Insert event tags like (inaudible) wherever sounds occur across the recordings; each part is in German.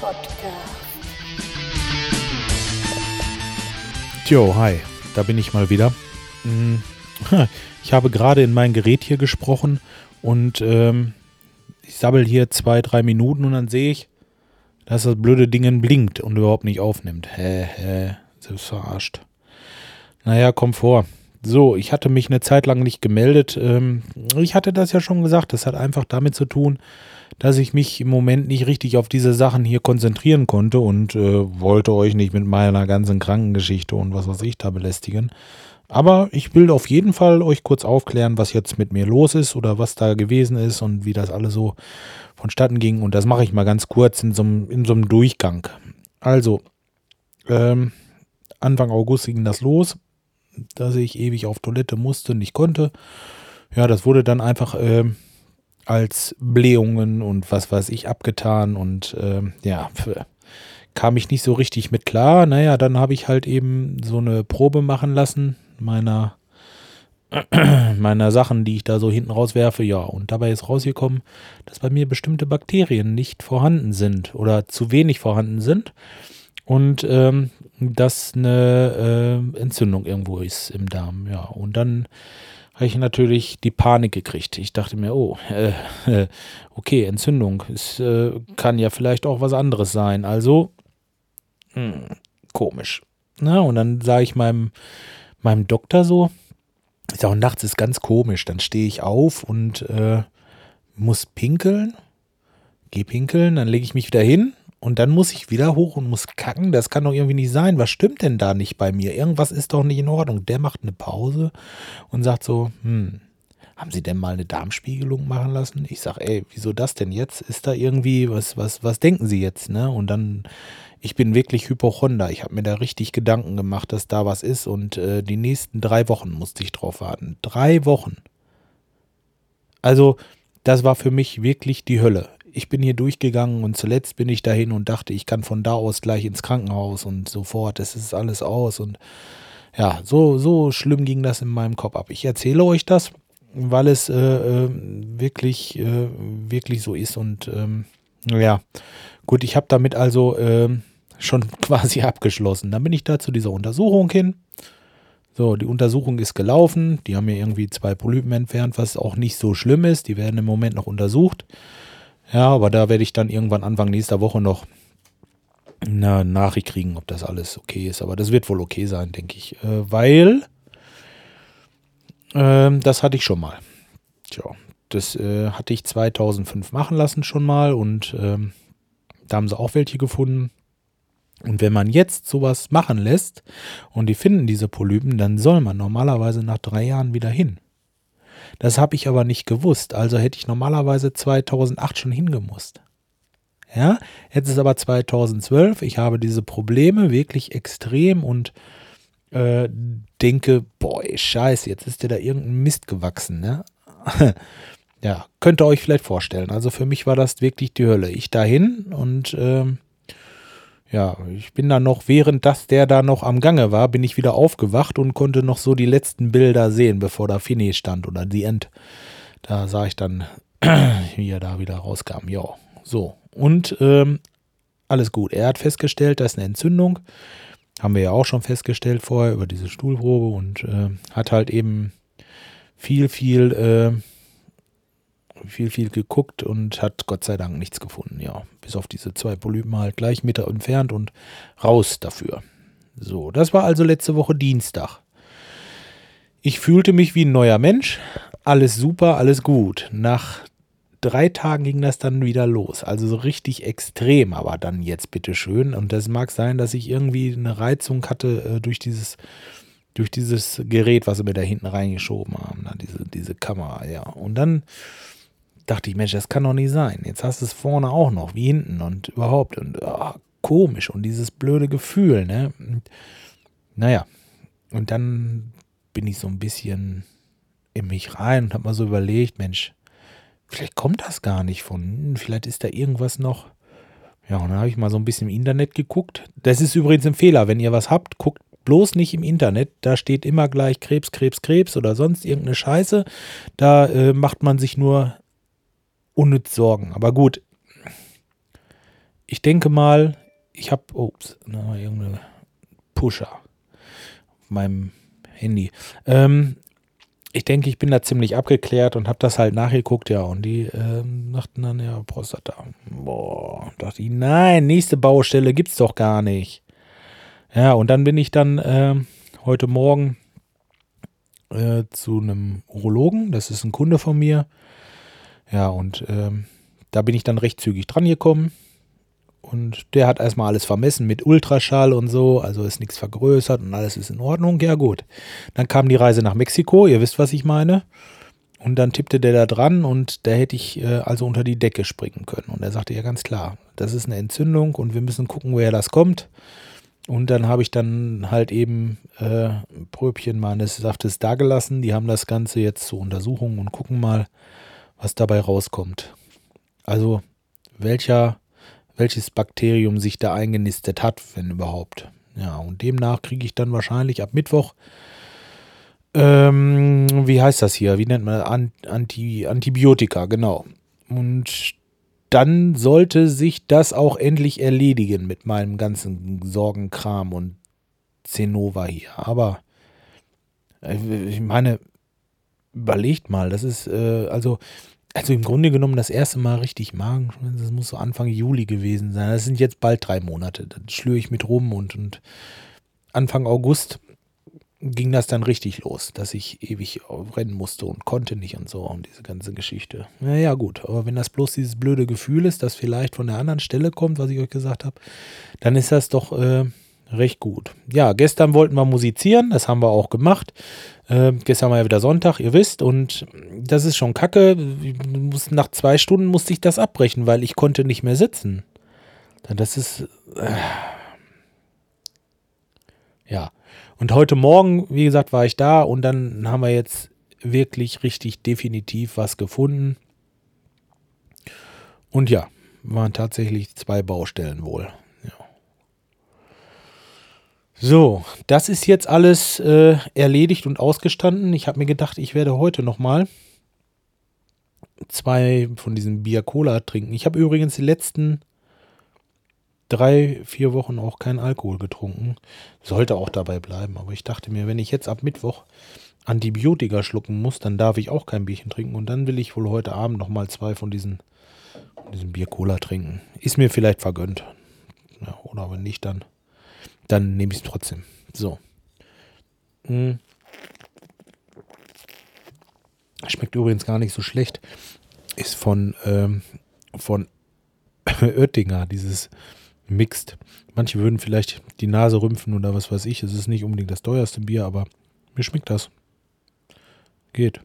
Podcast. Jo, hi, da bin ich mal wieder. Hm, (laughs) Ich habe gerade in mein Gerät hier gesprochen und ähm, ich sabbel hier zwei, drei Minuten und dann sehe ich, dass das blöde Ding blinkt und überhaupt nicht aufnimmt. Hä, hä, selbst verarscht. Naja, komm vor. So, ich hatte mich eine Zeit lang nicht gemeldet. Ähm, ich hatte das ja schon gesagt. Das hat einfach damit zu tun, dass ich mich im Moment nicht richtig auf diese Sachen hier konzentrieren konnte und äh, wollte euch nicht mit meiner ganzen Krankengeschichte und was weiß ich da belästigen. Aber ich will auf jeden Fall euch kurz aufklären, was jetzt mit mir los ist oder was da gewesen ist und wie das alles so vonstatten ging. Und das mache ich mal ganz kurz in so einem, in so einem Durchgang. Also, ähm, Anfang August ging das los, dass ich ewig auf Toilette musste und nicht konnte. Ja, das wurde dann einfach ähm, als Blähungen und was weiß ich abgetan und ähm, ja, kam ich nicht so richtig mit klar. Naja, dann habe ich halt eben so eine Probe machen lassen meiner, (clears throat) meiner Sachen, die ich da so hinten rauswerfe. Ja, und dabei ist rausgekommen, dass bei mir bestimmte Bakterien nicht vorhanden sind oder zu wenig vorhanden sind. Und ähm, dass eine äh, Entzündung irgendwo ist im Darm. Ja, und dann habe ich natürlich die Panik gekriegt. Ich dachte mir, oh, äh, okay, Entzündung. Es äh, kann ja vielleicht auch was anderes sein. Also, mh, hm, komisch. Na, und dann sage ich meinem meinem Doktor so. Ich sage, nachts ist ganz komisch. Dann stehe ich auf und äh, muss pinkeln. Geh pinkeln, dann lege ich mich wieder hin und dann muss ich wieder hoch und muss kacken. Das kann doch irgendwie nicht sein. Was stimmt denn da nicht bei mir? Irgendwas ist doch nicht in Ordnung. Der macht eine Pause und sagt so, hm, haben Sie denn mal eine Darmspiegelung machen lassen? Ich sage, ey, wieso das denn jetzt? Ist da irgendwie, was, was, was denken Sie jetzt? Ne? Und dann ich bin wirklich Hypochonder. Ich habe mir da richtig Gedanken gemacht, dass da was ist und äh, die nächsten drei Wochen musste ich drauf warten. Drei Wochen. Also, das war für mich wirklich die Hölle. Ich bin hier durchgegangen und zuletzt bin ich dahin und dachte, ich kann von da aus gleich ins Krankenhaus und sofort, es ist alles aus und ja, so, so schlimm ging das in meinem Kopf ab. Ich erzähle euch das, weil es äh, äh, wirklich, äh, wirklich so ist und ähm, ja, gut, ich habe damit also ähm, schon (laughs) quasi abgeschlossen. Dann bin ich da zu dieser Untersuchung hin. So, die Untersuchung ist gelaufen. Die haben mir irgendwie zwei Polypen entfernt, was auch nicht so schlimm ist. Die werden im Moment noch untersucht. Ja, aber da werde ich dann irgendwann Anfang nächster Woche noch eine Nachricht kriegen, ob das alles okay ist. Aber das wird wohl okay sein, denke ich. Äh, weil äh, das hatte ich schon mal. Tja, das äh, hatte ich 2005 machen lassen schon mal und ähm, da haben sie auch welche gefunden. Und wenn man jetzt sowas machen lässt und die finden diese Polypen, dann soll man normalerweise nach drei Jahren wieder hin. Das habe ich aber nicht gewusst, also hätte ich normalerweise 2008 schon hingemusst. Ja, jetzt ist aber 2012, ich habe diese Probleme wirklich extrem und äh, denke, boah, scheiße, jetzt ist dir da irgendein Mist gewachsen, ne? (laughs) ja, könnt ihr euch vielleicht vorstellen. Also für mich war das wirklich die Hölle. Ich dahin und ähm, ja, ich bin dann noch, während das der da noch am Gange war, bin ich wieder aufgewacht und konnte noch so die letzten Bilder sehen, bevor da Fini stand oder die End. Da sah ich dann, (clears throat) wie er da wieder rauskam. Ja, so. Und ähm, alles gut. Er hat festgestellt, da ist eine Entzündung. Haben wir ja auch schon festgestellt vorher über diese Stuhlprobe und äh, hat halt eben viel, viel äh, viel, viel geguckt und hat Gott sei Dank nichts gefunden. Ja, bis auf diese zwei Polypen halt gleich Meter entfernt und raus dafür. So, das war also letzte Woche Dienstag. Ich fühlte mich wie ein neuer Mensch. Alles super, alles gut. Nach drei Tagen ging das dann wieder los. Also so richtig extrem, aber dann jetzt bitteschön. Und das mag sein, dass ich irgendwie eine Reizung hatte äh, durch dieses durch dieses Gerät, was sie mir da hinten reingeschoben haben, diese, diese Kamera, ja. Und dann dachte ich, Mensch, das kann doch nicht sein. Jetzt hast du es vorne auch noch, wie hinten und überhaupt. Und oh, komisch und dieses blöde Gefühl, ne? Und, naja, und dann bin ich so ein bisschen in mich rein und habe mal so überlegt, Mensch, vielleicht kommt das gar nicht von, vielleicht ist da irgendwas noch. Ja, und dann habe ich mal so ein bisschen im Internet geguckt. Das ist übrigens ein Fehler, wenn ihr was habt, guckt bloß nicht im Internet. Da steht immer gleich Krebs, Krebs, Krebs oder sonst irgendeine Scheiße. Da äh, macht man sich nur unnütz sorgen. Aber gut, ich denke mal, ich habe, ups, na, irgendeine Pusher auf meinem Handy. Ähm, ich denke, ich bin da ziemlich abgeklärt und habe das halt nachgeguckt, ja. Und die ähm, dachten dann, ja, Prostata. Boah, dachte ich, nein, nächste Baustelle gibt's doch gar nicht. Ja, und dann bin ich dann äh, heute Morgen äh, zu einem Urologen. Das ist ein Kunde von mir. Ja, und ähm, da bin ich dann recht zügig dran gekommen. Und der hat erstmal alles vermessen mit Ultraschall und so, also ist nichts vergrößert und alles ist in Ordnung. Ja, gut. Dann kam die Reise nach Mexiko, ihr wisst, was ich meine. Und dann tippte der da dran und da hätte ich äh, also unter die Decke springen können. Und er sagte ja ganz klar, das ist eine Entzündung und wir müssen gucken, woher das kommt. Und dann habe ich dann halt eben äh, Pröbchen meines Saftes dagelassen. Die haben das Ganze jetzt zur Untersuchung und gucken mal, was dabei rauskommt. Also welcher welches Bakterium sich da eingenistet hat, wenn überhaupt. Ja, und demnach kriege ich dann wahrscheinlich ab Mittwoch, ähm, wie heißt das hier? Wie nennt man? Anti, Antibiotika, genau. Und dann sollte sich das auch endlich erledigen mit meinem ganzen Sorgenkram und Zenova hier. Aber äh, ich meine, überlegt mal, das ist, äh, also also im Grunde genommen das erste Mal richtig Magenschmerzen, das muss so Anfang Juli gewesen sein. Das sind jetzt bald drei Monate. Dann schlüre ich mit rum und, und Anfang August ging das dann richtig los, dass ich ewig rennen musste und konnte nicht und so und diese ganze Geschichte. Naja, gut, aber wenn das bloß dieses blöde Gefühl ist, das vielleicht von der anderen Stelle kommt, was ich euch gesagt habe, dann ist das doch äh, recht gut. Ja, gestern wollten wir musizieren, das haben wir auch gemacht. Äh, gestern war ja wieder Sonntag, ihr wisst, und das ist schon kacke. Nach zwei Stunden musste ich das abbrechen, weil ich konnte nicht mehr sitzen. Das ist. Äh, ja. Und heute Morgen, wie gesagt, war ich da und dann haben wir jetzt wirklich richtig definitiv was gefunden. Und ja, waren tatsächlich zwei Baustellen wohl. So, das ist jetzt alles äh, erledigt und ausgestanden. Ich habe mir gedacht, ich werde heute nochmal zwei von diesen Bier Cola trinken. Ich habe übrigens die letzten drei, vier Wochen auch keinen Alkohol getrunken. Sollte auch dabei bleiben. Aber ich dachte mir, wenn ich jetzt ab Mittwoch Antibiotika schlucken muss, dann darf ich auch kein Bierchen trinken. Und dann will ich wohl heute Abend nochmal zwei von diesen, diesen Bier Cola trinken. Ist mir vielleicht vergönnt. Ja, oder wenn nicht, dann dann nehme ich es trotzdem. So. Hm. Schmeckt übrigens gar nicht so schlecht. Ist von, ähm, von (laughs) Oettinger, dieses Mixed. Manche würden vielleicht die Nase rümpfen oder was weiß ich. Es ist nicht unbedingt das teuerste Bier, aber mir schmeckt das. Geht.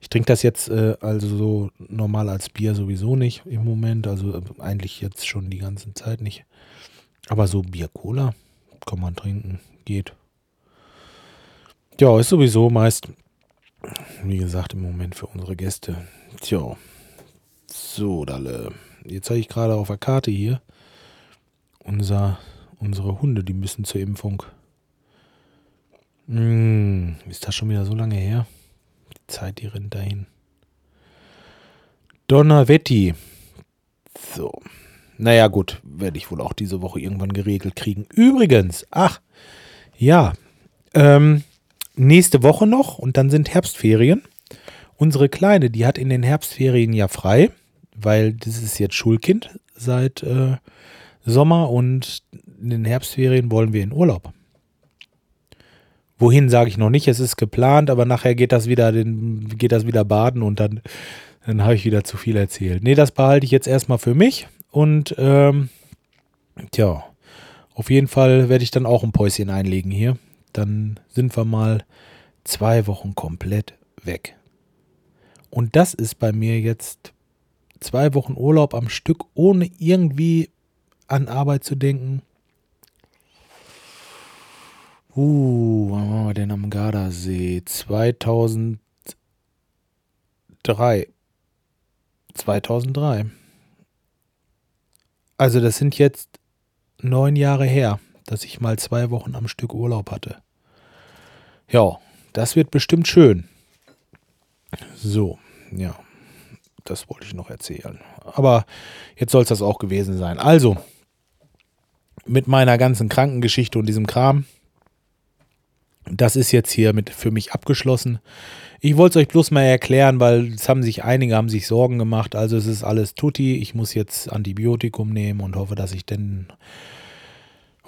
Ich trinke das jetzt äh, also so normal als Bier sowieso nicht im Moment. Also äh, eigentlich jetzt schon die ganze Zeit nicht. Aber so Bier-Cola, kann man trinken, geht. Ja, ist sowieso meist, wie gesagt, im Moment für unsere Gäste. Tja, so, Dalle. Jetzt habe ich gerade auf der Karte hier unser, unsere Hunde, die müssen zur Impfung. Hm, ist das schon wieder so lange her? Die Zeit, die rennt dahin. Donnerwetti. So. Naja, gut, werde ich wohl auch diese Woche irgendwann geregelt kriegen. Übrigens, ach, ja, ähm, nächste Woche noch und dann sind Herbstferien. Unsere Kleine, die hat in den Herbstferien ja frei, weil das ist jetzt Schulkind seit äh, Sommer und in den Herbstferien wollen wir in Urlaub. Wohin sage ich noch nicht, es ist geplant, aber nachher geht das wieder, den, geht das wieder baden und dann, dann habe ich wieder zu viel erzählt. Nee, das behalte ich jetzt erstmal für mich und ähm, tja, auf jeden Fall werde ich dann auch ein Päuschen einlegen hier. Dann sind wir mal zwei Wochen komplett weg. Und das ist bei mir jetzt zwei Wochen Urlaub am Stück, ohne irgendwie an Arbeit zu denken. Uh, wann waren wir denn am Gardasee? 2003. 2003. Also das sind jetzt neun Jahre her, dass ich mal zwei Wochen am Stück Urlaub hatte. Ja, das wird bestimmt schön. So, ja. das wollte ich noch erzählen. Aber jetzt soll es das auch gewesen sein. Also, mit meiner ganzen Krankengeschichte und diesem Kram, das ist jetzt hier mit für mich abgeschlossen. Ich wollte es euch bloß mal erklären, weil es haben sich einige haben sich Sorgen gemacht. Also es ist alles tutti. Ich muss jetzt Antibiotikum nehmen und hoffe, dass ich denn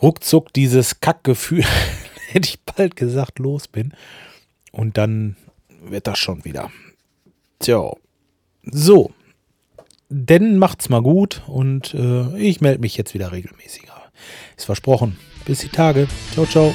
ruckzuck dieses Kackgefühl, (laughs) hätte ich bald gesagt, los bin. Und dann wird das schon wieder. Tja. So. Denn macht's mal gut und äh, ich melde mich jetzt wieder regelmäßiger. Ist versprochen. Bis die Tage. Ciao, ciao.